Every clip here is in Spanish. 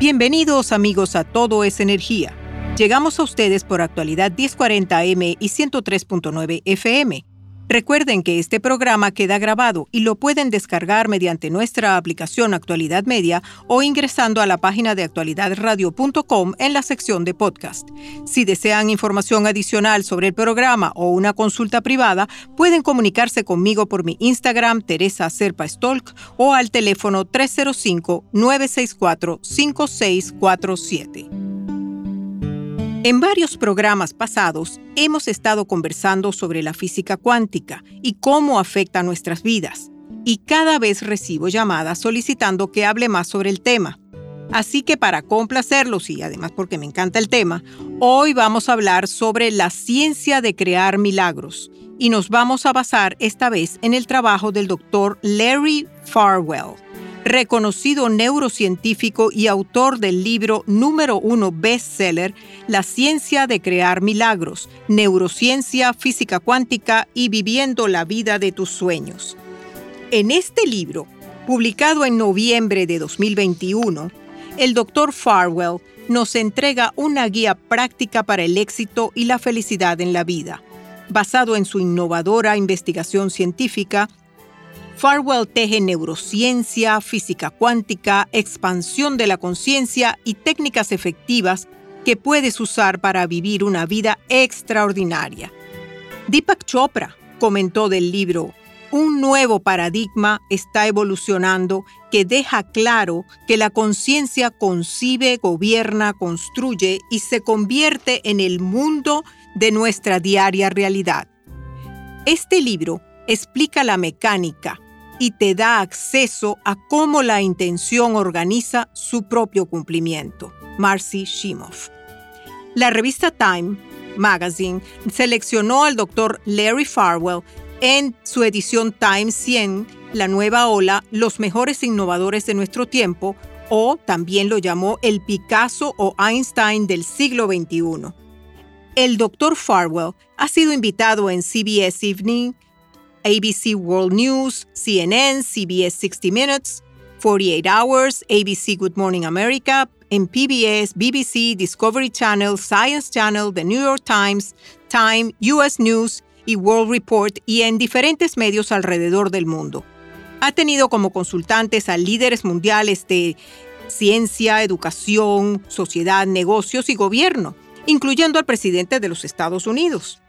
Bienvenidos amigos a Todo es Energía. Llegamos a ustedes por actualidad 1040M y 103.9 FM. Recuerden que este programa queda grabado y lo pueden descargar mediante nuestra aplicación Actualidad Media o ingresando a la página de actualidadradio.com en la sección de podcast. Si desean información adicional sobre el programa o una consulta privada, pueden comunicarse conmigo por mi Instagram Teresa Serpa Stolk o al teléfono 305 964 5647. En varios programas pasados hemos estado conversando sobre la física cuántica y cómo afecta nuestras vidas, y cada vez recibo llamadas solicitando que hable más sobre el tema. Así que para complacerlos y además porque me encanta el tema, hoy vamos a hablar sobre la ciencia de crear milagros y nos vamos a basar esta vez en el trabajo del doctor Larry Farwell reconocido neurocientífico y autor del libro número uno bestseller La ciencia de crear milagros, neurociencia, física cuántica y viviendo la vida de tus sueños. En este libro, publicado en noviembre de 2021, el Dr. Farwell nos entrega una guía práctica para el éxito y la felicidad en la vida, basado en su innovadora investigación científica Farwell teje neurociencia, física cuántica, expansión de la conciencia y técnicas efectivas que puedes usar para vivir una vida extraordinaria. Deepak Chopra comentó del libro, un nuevo paradigma está evolucionando que deja claro que la conciencia concibe, gobierna, construye y se convierte en el mundo de nuestra diaria realidad. Este libro explica la mecánica, y te da acceso a cómo la intención organiza su propio cumplimiento. Marcy Shimoff. La revista Time Magazine seleccionó al doctor Larry Farwell en su edición Time 100, la nueva ola, los mejores innovadores de nuestro tiempo, o también lo llamó el Picasso o Einstein del siglo XXI. El doctor Farwell ha sido invitado en CBS Evening, ABC World News, CNN, CBS 60 Minutes, 48 Hours, ABC Good Morning America, en PBS, BBC, Discovery Channel, Science Channel, The New York Times, Time, US News y World Report y en diferentes medios alrededor del mundo. Ha tenido como consultantes a líderes mundiales de ciencia, educación, sociedad, negocios y gobierno, incluyendo al presidente de los Estados Unidos.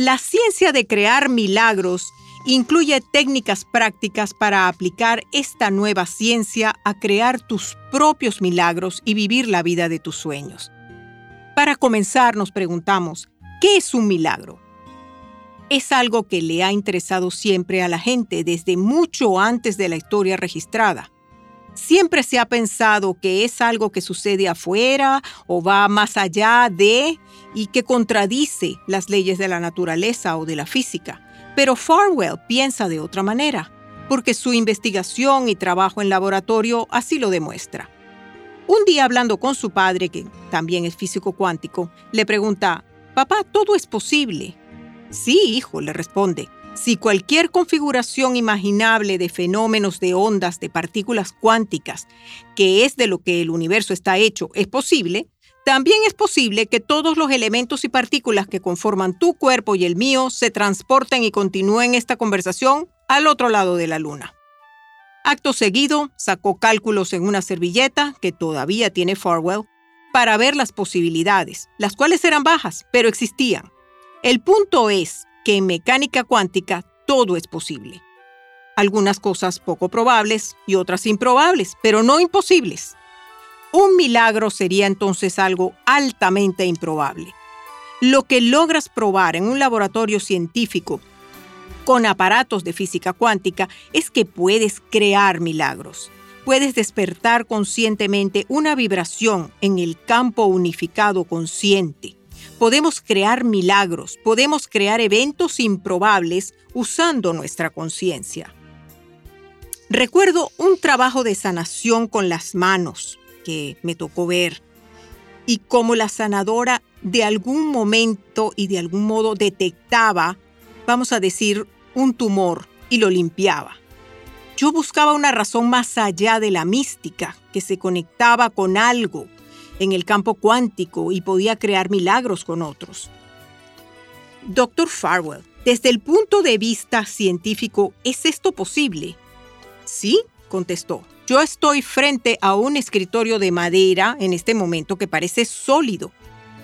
La ciencia de crear milagros incluye técnicas prácticas para aplicar esta nueva ciencia a crear tus propios milagros y vivir la vida de tus sueños. Para comenzar, nos preguntamos, ¿qué es un milagro? Es algo que le ha interesado siempre a la gente desde mucho antes de la historia registrada. Siempre se ha pensado que es algo que sucede afuera o va más allá de y que contradice las leyes de la naturaleza o de la física. Pero Farwell piensa de otra manera, porque su investigación y trabajo en laboratorio así lo demuestra. Un día hablando con su padre, que también es físico cuántico, le pregunta, Papá, ¿todo es posible? Sí, hijo, le responde. Si cualquier configuración imaginable de fenómenos de ondas de partículas cuánticas, que es de lo que el universo está hecho, es posible, también es posible que todos los elementos y partículas que conforman tu cuerpo y el mío se transporten y continúen esta conversación al otro lado de la luna. Acto seguido, sacó cálculos en una servilleta, que todavía tiene Farwell, para ver las posibilidades, las cuales eran bajas, pero existían. El punto es en mecánica cuántica todo es posible. Algunas cosas poco probables y otras improbables, pero no imposibles. Un milagro sería entonces algo altamente improbable. Lo que logras probar en un laboratorio científico con aparatos de física cuántica es que puedes crear milagros. Puedes despertar conscientemente una vibración en el campo unificado consciente. Podemos crear milagros, podemos crear eventos improbables usando nuestra conciencia. Recuerdo un trabajo de sanación con las manos que me tocó ver y cómo la sanadora de algún momento y de algún modo detectaba, vamos a decir, un tumor y lo limpiaba. Yo buscaba una razón más allá de la mística, que se conectaba con algo en el campo cuántico y podía crear milagros con otros. Doctor Farwell, desde el punto de vista científico, ¿es esto posible? Sí, contestó. Yo estoy frente a un escritorio de madera en este momento que parece sólido,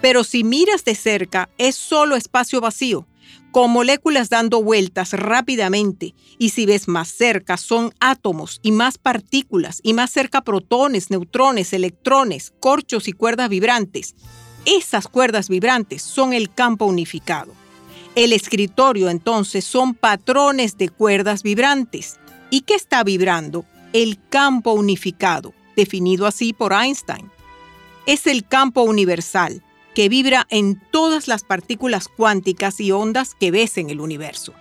pero si miras de cerca es solo espacio vacío con moléculas dando vueltas rápidamente, y si ves más cerca son átomos y más partículas, y más cerca protones, neutrones, electrones, corchos y cuerdas vibrantes. Esas cuerdas vibrantes son el campo unificado. El escritorio entonces son patrones de cuerdas vibrantes. ¿Y qué está vibrando? El campo unificado, definido así por Einstein. Es el campo universal, que vibra en todas las partículas cuánticas y ondas que ves en el universo.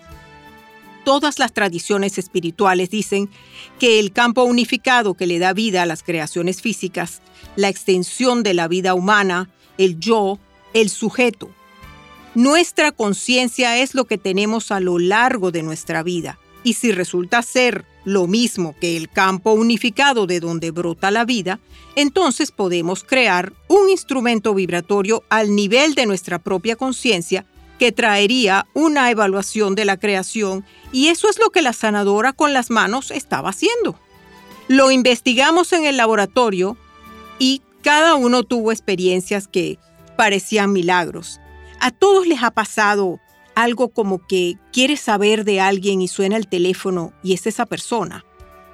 Todas las tradiciones espirituales dicen que el campo unificado que le da vida a las creaciones físicas, la extensión de la vida humana, el yo, el sujeto. Nuestra conciencia es lo que tenemos a lo largo de nuestra vida y si resulta ser lo mismo que el campo unificado de donde brota la vida, entonces podemos crear un instrumento vibratorio al nivel de nuestra propia conciencia que traería una evaluación de la creación y eso es lo que la sanadora con las manos estaba haciendo. Lo investigamos en el laboratorio y cada uno tuvo experiencias que parecían milagros. A todos les ha pasado algo como que quieres saber de alguien y suena el teléfono y es esa persona,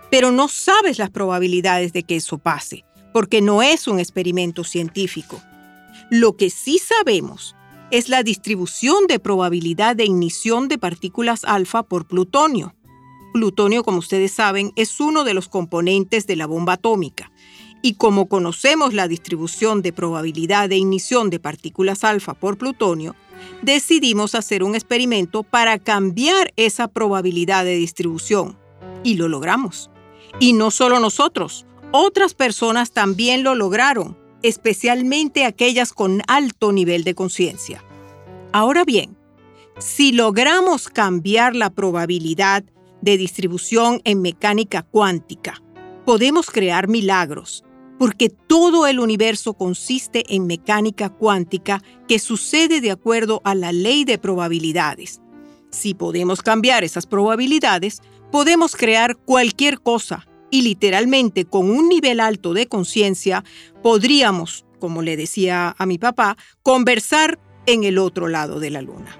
pero no sabes las probabilidades de que eso pase, porque no es un experimento científico. Lo que sí sabemos es la distribución de probabilidad de ignición de partículas alfa por plutonio. Plutonio, como ustedes saben, es uno de los componentes de la bomba atómica. Y como conocemos la distribución de probabilidad de ignición de partículas alfa por plutonio, decidimos hacer un experimento para cambiar esa probabilidad de distribución. Y lo logramos. Y no solo nosotros, otras personas también lo lograron, especialmente aquellas con alto nivel de conciencia. Ahora bien, si logramos cambiar la probabilidad de distribución en mecánica cuántica, podemos crear milagros porque todo el universo consiste en mecánica cuántica que sucede de acuerdo a la ley de probabilidades. Si podemos cambiar esas probabilidades, podemos crear cualquier cosa y literalmente con un nivel alto de conciencia podríamos, como le decía a mi papá, conversar en el otro lado de la luna.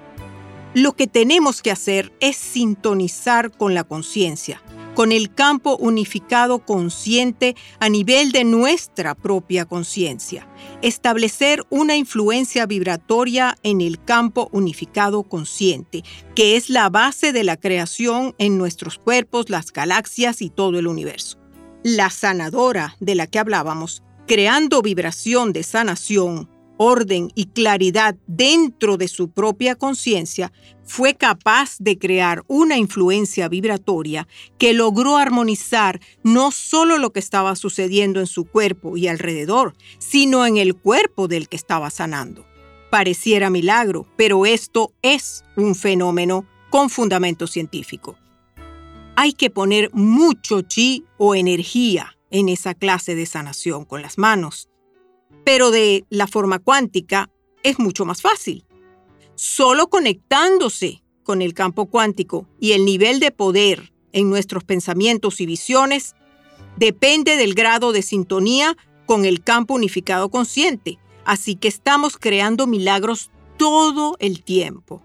Lo que tenemos que hacer es sintonizar con la conciencia, con el campo unificado consciente a nivel de nuestra propia conciencia. Establecer una influencia vibratoria en el campo unificado consciente, que es la base de la creación en nuestros cuerpos, las galaxias y todo el universo. La sanadora de la que hablábamos, creando vibración de sanación, orden y claridad dentro de su propia conciencia, fue capaz de crear una influencia vibratoria que logró armonizar no solo lo que estaba sucediendo en su cuerpo y alrededor, sino en el cuerpo del que estaba sanando. Pareciera milagro, pero esto es un fenómeno con fundamento científico. Hay que poner mucho chi o energía en esa clase de sanación con las manos pero de la forma cuántica es mucho más fácil. Solo conectándose con el campo cuántico y el nivel de poder en nuestros pensamientos y visiones depende del grado de sintonía con el campo unificado consciente, así que estamos creando milagros todo el tiempo.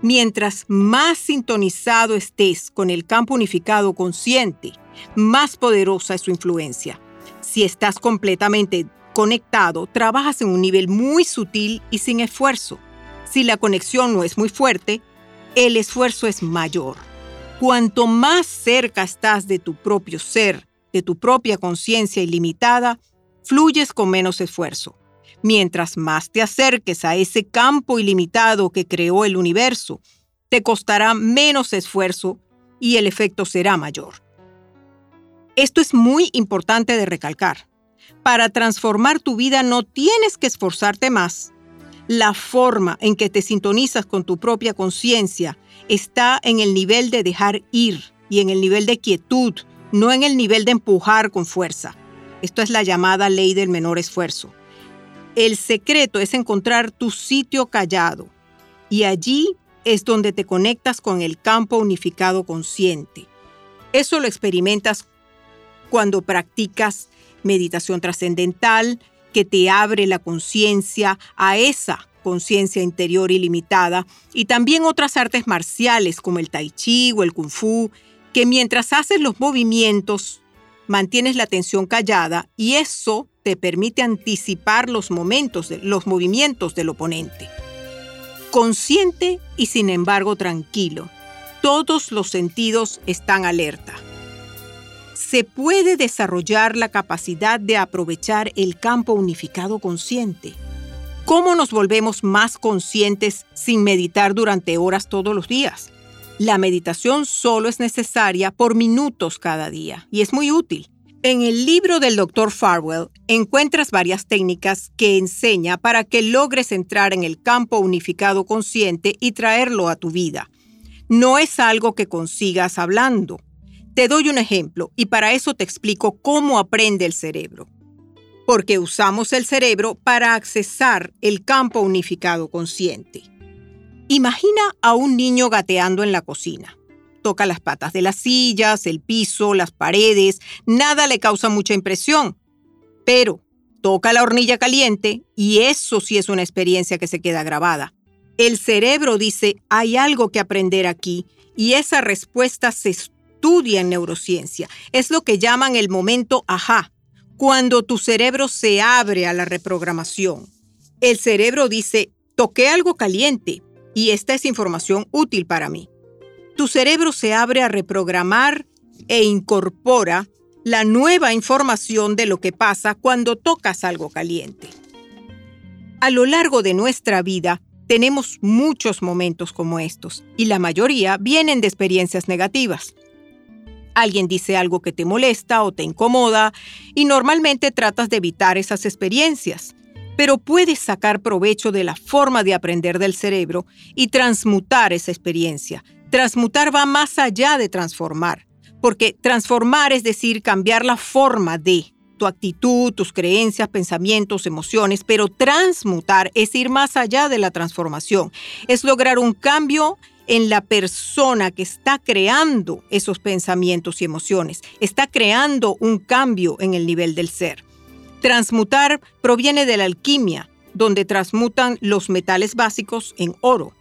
Mientras más sintonizado estés con el campo unificado consciente, más poderosa es su influencia. Si estás completamente conectado, trabajas en un nivel muy sutil y sin esfuerzo. Si la conexión no es muy fuerte, el esfuerzo es mayor. Cuanto más cerca estás de tu propio ser, de tu propia conciencia ilimitada, fluyes con menos esfuerzo. Mientras más te acerques a ese campo ilimitado que creó el universo, te costará menos esfuerzo y el efecto será mayor. Esto es muy importante de recalcar. Para transformar tu vida no tienes que esforzarte más. La forma en que te sintonizas con tu propia conciencia está en el nivel de dejar ir y en el nivel de quietud, no en el nivel de empujar con fuerza. Esto es la llamada ley del menor esfuerzo. El secreto es encontrar tu sitio callado y allí es donde te conectas con el campo unificado consciente. Eso lo experimentas cuando practicas meditación trascendental que te abre la conciencia a esa conciencia interior ilimitada y también otras artes marciales como el tai chi o el kung fu, que mientras haces los movimientos mantienes la atención callada y eso te permite anticipar los momentos, los movimientos del oponente. Consciente y sin embargo tranquilo, todos los sentidos están alerta se puede desarrollar la capacidad de aprovechar el campo unificado consciente. ¿Cómo nos volvemos más conscientes sin meditar durante horas todos los días? La meditación solo es necesaria por minutos cada día y es muy útil. En el libro del Dr. Farwell encuentras varias técnicas que enseña para que logres entrar en el campo unificado consciente y traerlo a tu vida. No es algo que consigas hablando, te doy un ejemplo y para eso te explico cómo aprende el cerebro. Porque usamos el cerebro para accesar el campo unificado consciente. Imagina a un niño gateando en la cocina. Toca las patas de las sillas, el piso, las paredes, nada le causa mucha impresión. Pero toca la hornilla caliente y eso sí es una experiencia que se queda grabada. El cerebro dice, hay algo que aprender aquí y esa respuesta se estudia en neurociencia. Es lo que llaman el momento ajá, cuando tu cerebro se abre a la reprogramación. El cerebro dice, toqué algo caliente y esta es información útil para mí. Tu cerebro se abre a reprogramar e incorpora la nueva información de lo que pasa cuando tocas algo caliente. A lo largo de nuestra vida, tenemos muchos momentos como estos y la mayoría vienen de experiencias negativas. Alguien dice algo que te molesta o te incomoda y normalmente tratas de evitar esas experiencias, pero puedes sacar provecho de la forma de aprender del cerebro y transmutar esa experiencia. Transmutar va más allá de transformar, porque transformar es decir cambiar la forma de tu actitud, tus creencias, pensamientos, emociones, pero transmutar es ir más allá de la transformación, es lograr un cambio en la persona que está creando esos pensamientos y emociones, está creando un cambio en el nivel del ser. Transmutar proviene de la alquimia, donde transmutan los metales básicos en oro.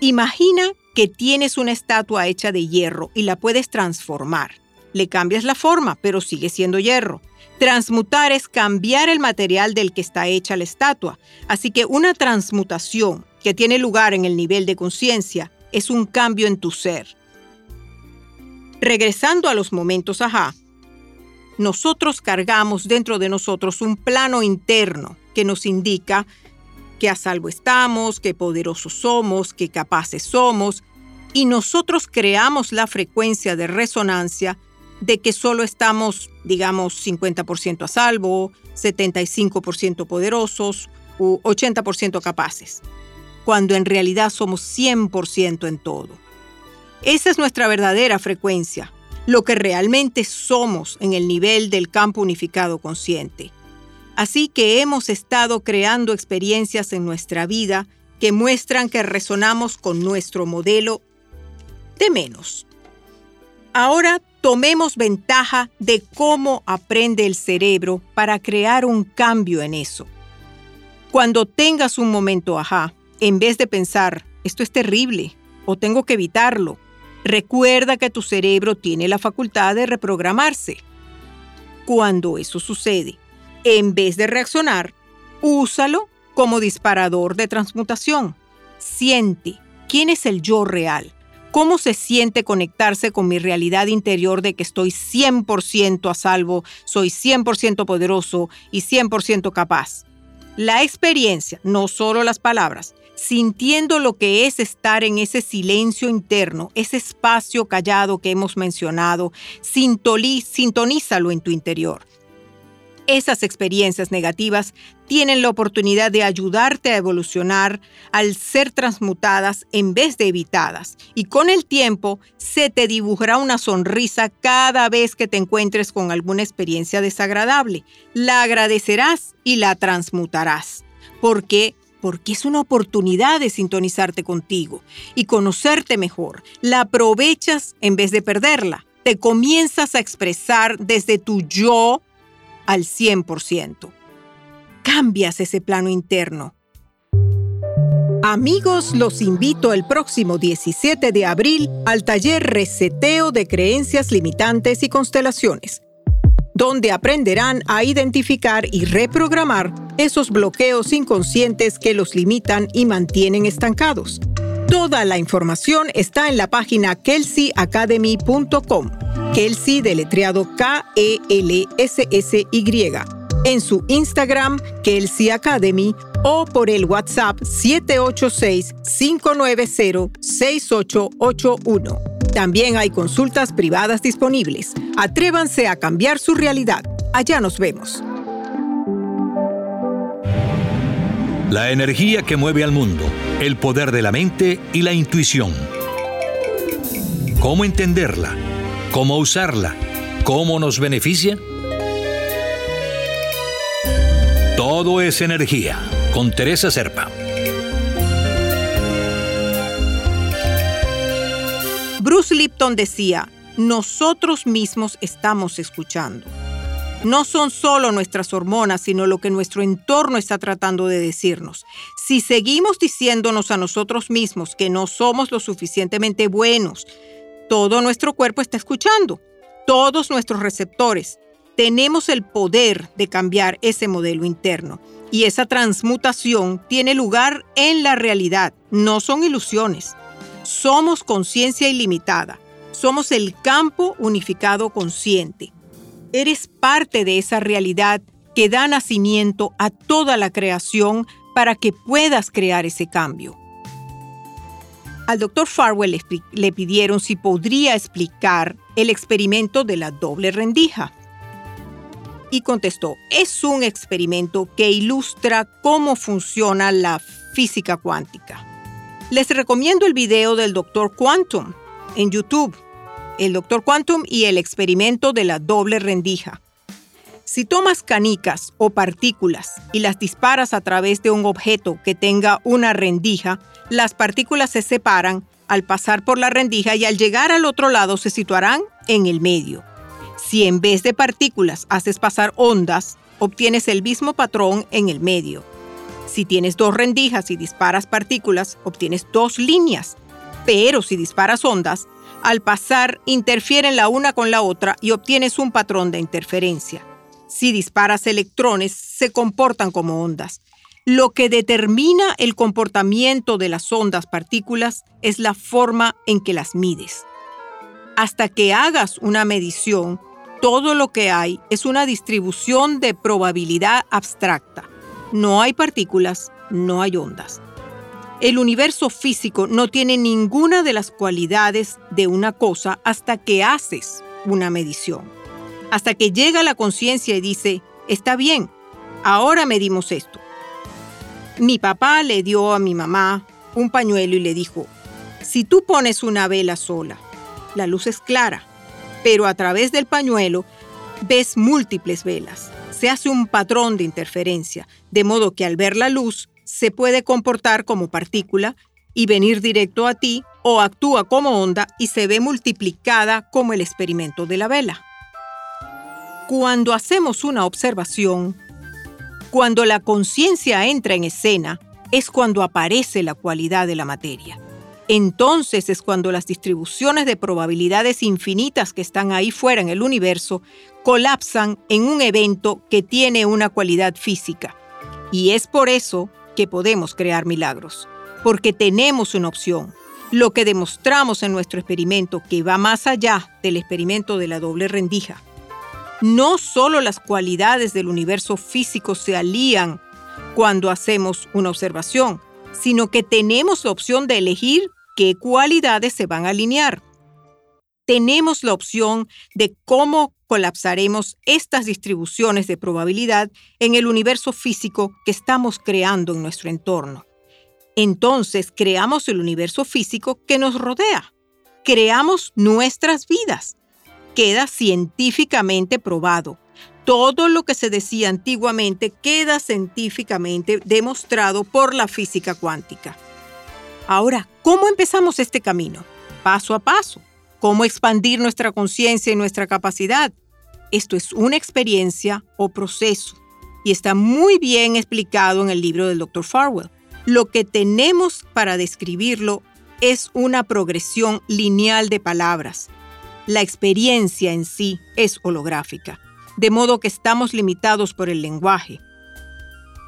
Imagina que tienes una estatua hecha de hierro y la puedes transformar. Le cambias la forma, pero sigue siendo hierro. Transmutar es cambiar el material del que está hecha la estatua. Así que una transmutación que tiene lugar en el nivel de conciencia es un cambio en tu ser. Regresando a los momentos ajá, nosotros cargamos dentro de nosotros un plano interno que nos indica que a salvo estamos, que poderosos somos, que capaces somos, y nosotros creamos la frecuencia de resonancia de que solo estamos, digamos, 50% a salvo, 75% poderosos u 80% capaces cuando en realidad somos 100% en todo. Esa es nuestra verdadera frecuencia, lo que realmente somos en el nivel del campo unificado consciente. Así que hemos estado creando experiencias en nuestra vida que muestran que resonamos con nuestro modelo de menos. Ahora tomemos ventaja de cómo aprende el cerebro para crear un cambio en eso. Cuando tengas un momento ajá, en vez de pensar, esto es terrible o tengo que evitarlo, recuerda que tu cerebro tiene la facultad de reprogramarse. Cuando eso sucede, en vez de reaccionar, úsalo como disparador de transmutación. Siente quién es el yo real ¿Cómo se siente conectarse con mi realidad interior de que estoy 100% a salvo, soy 100% poderoso y 100% capaz? La experiencia, no solo las palabras, sintiendo lo que es estar en ese silencio interno, ese espacio callado que hemos mencionado, sintonízalo en tu interior esas experiencias negativas tienen la oportunidad de ayudarte a evolucionar al ser transmutadas en vez de evitadas. Y con el tiempo se te dibujará una sonrisa cada vez que te encuentres con alguna experiencia desagradable. La agradecerás y la transmutarás. ¿Por qué? Porque es una oportunidad de sintonizarte contigo y conocerte mejor. La aprovechas en vez de perderla. Te comienzas a expresar desde tu yo al 100%. Cambias ese plano interno. Amigos, los invito el próximo 17 de abril al taller Reseteo de Creencias Limitantes y Constelaciones, donde aprenderán a identificar y reprogramar esos bloqueos inconscientes que los limitan y mantienen estancados. Toda la información está en la página kelseyacademy.com. Kelsey deletreado K-E-L-S-S-Y. En su Instagram, Kelsey Academy, o por el WhatsApp 786-590-6881. También hay consultas privadas disponibles. Atrévanse a cambiar su realidad. Allá nos vemos. La energía que mueve al mundo, el poder de la mente y la intuición. ¿Cómo entenderla? ¿Cómo usarla? ¿Cómo nos beneficia? Todo es energía, con Teresa Serpa. Bruce Lipton decía, nosotros mismos estamos escuchando no son solo nuestras hormonas, sino lo que nuestro entorno está tratando de decirnos. Si seguimos diciéndonos a nosotros mismos que no somos lo suficientemente buenos, todo nuestro cuerpo está escuchando, todos nuestros receptores. Tenemos el poder de cambiar ese modelo interno y esa transmutación tiene lugar en la realidad, no son ilusiones. Somos conciencia ilimitada, somos el campo unificado consciente. Eres parte de esa realidad que da nacimiento a toda la creación para que puedas crear ese cambio. Al doctor Farwell le pidieron si podría explicar el experimento de la doble rendija. Y contestó, es un experimento que ilustra cómo funciona la física cuántica. Les recomiendo el video del doctor Quantum en YouTube el Doctor Quantum y el experimento de la doble rendija. Si tomas canicas o partículas y las disparas a través de un objeto que tenga una rendija, las partículas se separan al pasar por la rendija y al llegar al otro lado se situarán en el medio. Si en vez de partículas haces pasar ondas, obtienes el mismo patrón en el medio. Si tienes dos rendijas y disparas partículas, obtienes dos líneas. Pero si disparas ondas, al pasar interfieren la una con la otra y obtienes un patrón de interferencia. Si disparas electrones, se comportan como ondas. Lo que determina el comportamiento de las ondas partículas es la forma en que las mides. Hasta que hagas una medición, todo lo que hay es una distribución de probabilidad abstracta. No hay partículas, no hay ondas. El universo físico no tiene ninguna de las cualidades de una cosa hasta que haces una medición. Hasta que llega la conciencia y dice, está bien, ahora medimos esto. Mi papá le dio a mi mamá un pañuelo y le dijo, si tú pones una vela sola, la luz es clara, pero a través del pañuelo ves múltiples velas. Se hace un patrón de interferencia, de modo que al ver la luz se puede comportar como partícula y venir directo a ti o actúa como onda y se ve multiplicada como el experimento de la vela. Cuando hacemos una observación, cuando la conciencia entra en escena, es cuando aparece la cualidad de la materia. Entonces es cuando las distribuciones de probabilidades infinitas que están ahí fuera en el universo colapsan en un evento que tiene una cualidad física. Y es por eso que podemos crear milagros, porque tenemos una opción. Lo que demostramos en nuestro experimento, que va más allá del experimento de la doble rendija. No solo las cualidades del universo físico se alían cuando hacemos una observación, sino que tenemos la opción de elegir qué cualidades se van a alinear. Tenemos la opción de cómo colapsaremos estas distribuciones de probabilidad en el universo físico que estamos creando en nuestro entorno. Entonces creamos el universo físico que nos rodea. Creamos nuestras vidas. Queda científicamente probado. Todo lo que se decía antiguamente queda científicamente demostrado por la física cuántica. Ahora, ¿cómo empezamos este camino? Paso a paso cómo expandir nuestra conciencia y nuestra capacidad. Esto es una experiencia o proceso y está muy bien explicado en el libro del Dr. Farwell. Lo que tenemos para describirlo es una progresión lineal de palabras. La experiencia en sí es holográfica, de modo que estamos limitados por el lenguaje.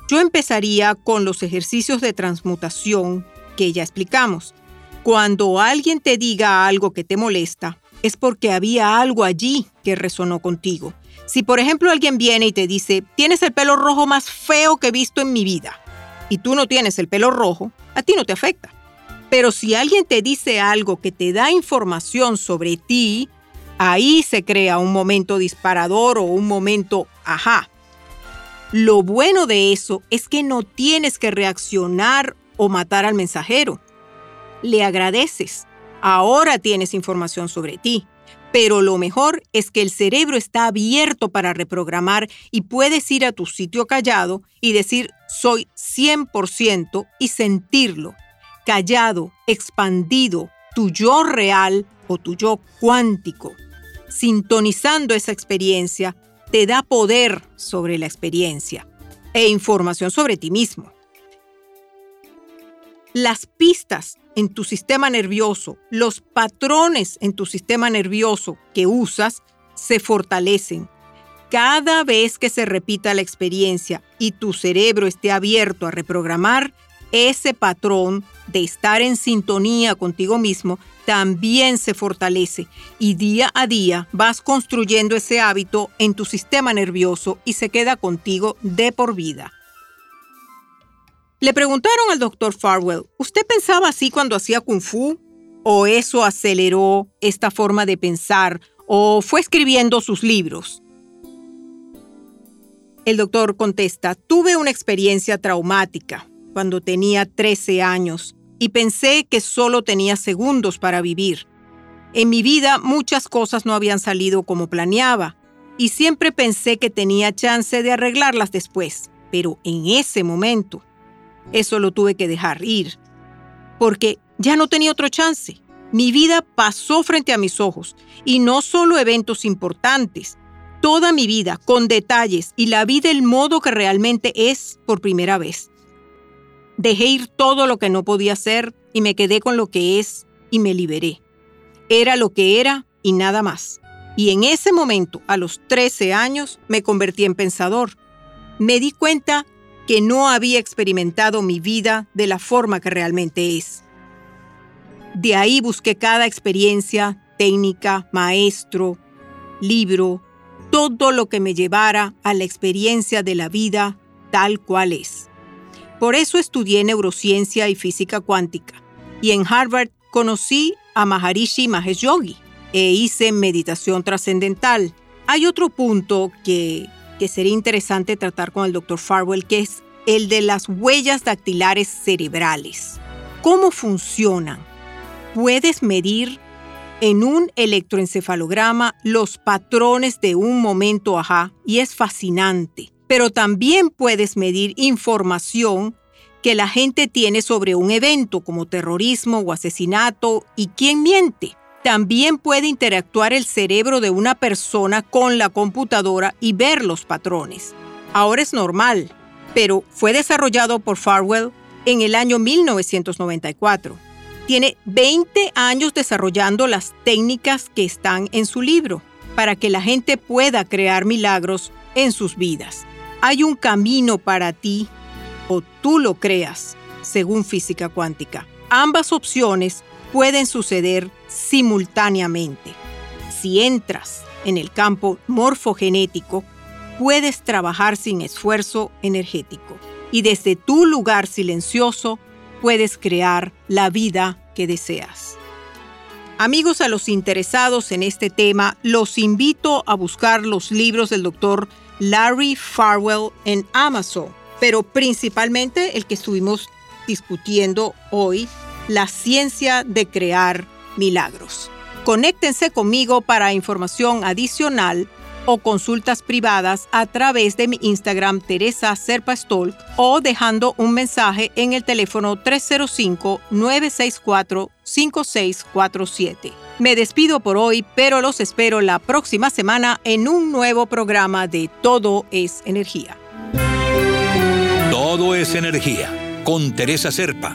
Yo empezaría con los ejercicios de transmutación que ya explicamos. Cuando alguien te diga algo que te molesta, es porque había algo allí que resonó contigo. Si por ejemplo alguien viene y te dice, tienes el pelo rojo más feo que he visto en mi vida, y tú no tienes el pelo rojo, a ti no te afecta. Pero si alguien te dice algo que te da información sobre ti, ahí se crea un momento disparador o un momento ajá. Lo bueno de eso es que no tienes que reaccionar o matar al mensajero le agradeces. Ahora tienes información sobre ti. Pero lo mejor es que el cerebro está abierto para reprogramar y puedes ir a tu sitio callado y decir soy 100% y sentirlo. Callado, expandido, tu yo real o tu yo cuántico. Sintonizando esa experiencia te da poder sobre la experiencia e información sobre ti mismo. Las pistas en tu sistema nervioso, los patrones en tu sistema nervioso que usas se fortalecen. Cada vez que se repita la experiencia y tu cerebro esté abierto a reprogramar, ese patrón de estar en sintonía contigo mismo también se fortalece y día a día vas construyendo ese hábito en tu sistema nervioso y se queda contigo de por vida. Le preguntaron al doctor Farwell, ¿usted pensaba así cuando hacía kung fu? ¿O eso aceleró esta forma de pensar? ¿O fue escribiendo sus libros? El doctor contesta, tuve una experiencia traumática cuando tenía 13 años y pensé que solo tenía segundos para vivir. En mi vida muchas cosas no habían salido como planeaba y siempre pensé que tenía chance de arreglarlas después, pero en ese momento eso lo tuve que dejar ir, porque ya no tenía otro chance. Mi vida pasó frente a mis ojos, y no solo eventos importantes, toda mi vida, con detalles, y la vida el modo que realmente es por primera vez. Dejé ir todo lo que no podía ser y me quedé con lo que es y me liberé. Era lo que era y nada más. Y en ese momento, a los 13 años, me convertí en pensador. Me di cuenta que no había experimentado mi vida de la forma que realmente es. De ahí busqué cada experiencia, técnica, maestro, libro, todo lo que me llevara a la experiencia de la vida tal cual es. Por eso estudié neurociencia y física cuántica. Y en Harvard conocí a Maharishi Mahesh Yogi e hice meditación trascendental. Hay otro punto que que sería interesante tratar con el doctor Farwell, que es el de las huellas dactilares cerebrales. ¿Cómo funcionan? Puedes medir en un electroencefalograma los patrones de un momento ajá y es fascinante. Pero también puedes medir información que la gente tiene sobre un evento como terrorismo o asesinato y quién miente. También puede interactuar el cerebro de una persona con la computadora y ver los patrones. Ahora es normal, pero fue desarrollado por Farwell en el año 1994. Tiene 20 años desarrollando las técnicas que están en su libro para que la gente pueda crear milagros en sus vidas. Hay un camino para ti o tú lo creas, según física cuántica. Ambas opciones pueden suceder simultáneamente. Si entras en el campo morfogenético, puedes trabajar sin esfuerzo energético y desde tu lugar silencioso puedes crear la vida que deseas. Amigos a los interesados en este tema, los invito a buscar los libros del doctor Larry Farwell en Amazon, pero principalmente el que estuvimos discutiendo hoy, La ciencia de crear milagros. Conéctense conmigo para información adicional o consultas privadas a través de mi Instagram Teresa Serpa Stolk o dejando un mensaje en el teléfono 305-964-5647. Me despido por hoy, pero los espero la próxima semana en un nuevo programa de Todo es Energía. Todo es Energía con Teresa Serpa,